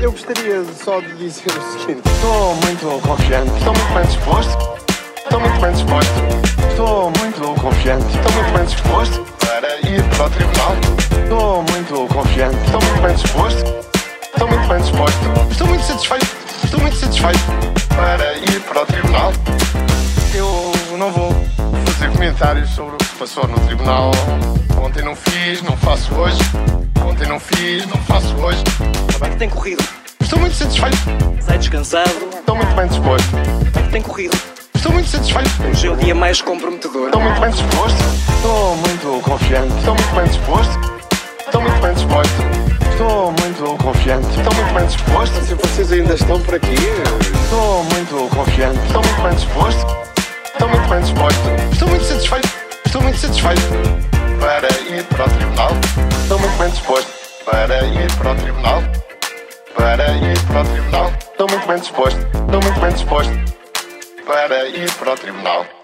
eu gostaria só de dizer o seguinte. Estou muito confiante, estou muito bem disposto. Estou muito bem disposto. Estou muito confiante, estou muito bem disposto para ir para o tribunal. Estou muito confiante, estou muito bem disposto. Estou muito bem disposto. Estou muito satisfeito, estou muito satisfeito para ir para o tribunal. Eu não vou fazer comentários sobre o que passou no tribunal. Ontem não fiz, não faço hoje. Ontem não fiz, não faço hoje. Como é que tem corrido? Estou muito satisfeito, Sai descansado? estou muito bem disposto. Como é que tem corrido? Estou muito satisfeito. Hoje é o dia mais comprometedor. Estou muito bem disposto. Estou muito confiante. Estou muito bem disposto. Estou muito bem disposto. Estou muito confiante. Estou muito bem disposto. Se vocês ainda estão por aqui, Estou muito confiante. Estou muito bem disposto. Estou muito bem disposto. Estou muito satisfeito. Estou muito satisfeito ir para o tribunal. Para ir para o tribunal. Estou muito bem disposto. Estou muito bem disposto para ir para o tribunal.